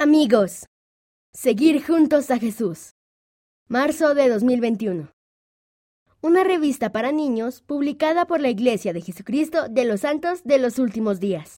Amigos, seguir juntos a Jesús. Marzo de 2021. Una revista para niños publicada por la Iglesia de Jesucristo de los Santos de los Últimos Días.